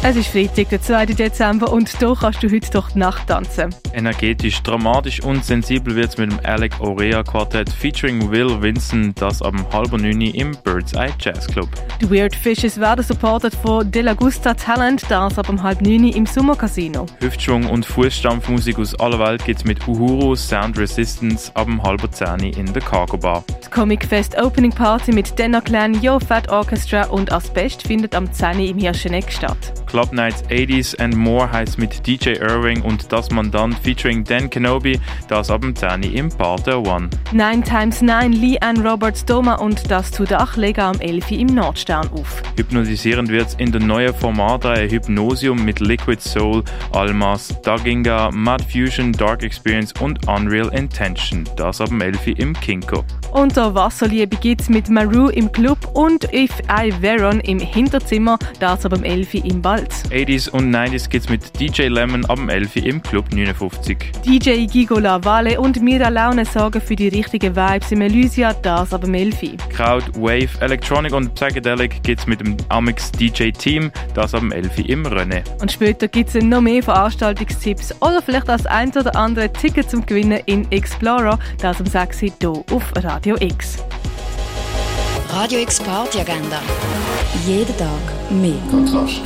Es ist Freitag, der 2. Dezember und hier kannst du heute durch die Nacht tanzen. Energetisch, dramatisch und sensibel wird es mit dem Alec Orea Quartett featuring Will Vincent, das ab halb neun im Bird's Eye Jazz Club. Die Weird Fishes werden supported von De La Gusta Talent, das ab halb neun im Sommercasino. Hüftschwung und Fußstampfmusik aus aller Welt gibt es mit Uhuru Sound Resistance ab halb zehn in der Cargo Bar. Die Comic Fest Opening Party mit Denner Clan, Yo Fat Orchestra und Asbest findet am 10 im Hirscheneck statt. Club Nights 80s and More heißt mit DJ Irving und das Mandant featuring Dan Kenobi, das ab dem 10 im Partner One. 9 times 9 Lee Ann Roberts Doma und das zu Dach legen am 11 im Nordstern auf. Hypnotisierend wird's in der neuen Formatreihe Hypnosium mit Liquid Soul, Almas, Daginga, Mad Fusion, Dark Experience und Unreal Intention, das ab dem 11 im Kinko. Unter Wasserliebe gibt's mit Maru im Club und If I Veron im Hinterzimmer, das ab dem 11 im Ball. Wald. 80s und 90s geht's mit DJ Lemon ab dem 11 im Club 59. DJ Gigola Vale und Mira Laune sorgen für die richtigen Vibes im Elysia, das ab dem 11 Crowd, Wave, Electronic und Psychedelic geht's mit dem Amix DJ Team, das ab dem 11 im René. Und später gibt's noch mehr Veranstaltungstipps oder vielleicht das ein oder andere Ticket zum Gewinnen in Explorer, das am 6 hier auf Radio X. Radio X Party Agenda. Jeden Tag mehr. Kontrast.